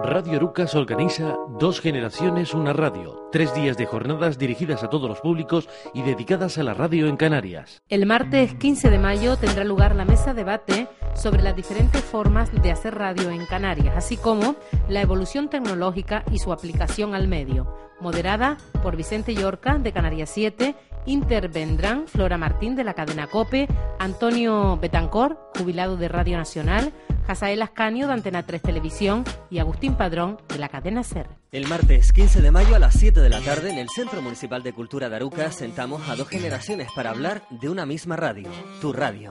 Radio Arucas organiza Dos Generaciones, una radio. Tres días de jornadas dirigidas a todos los públicos y dedicadas a la radio en Canarias. El martes 15 de mayo tendrá lugar la mesa debate sobre las diferentes formas de hacer radio en Canarias, así como la evolución tecnológica y su aplicación al medio. Moderada por Vicente Yorca de Canarias 7 intervendrán Flora Martín de la cadena COPE, Antonio Betancor, jubilado de Radio Nacional, Jasael Ascanio de Antena 3 Televisión y Agustín Padrón de la cadena SER. El martes 15 de mayo a las 7 de la tarde en el Centro Municipal de Cultura de Aruca sentamos a dos generaciones para hablar de una misma radio, tu radio.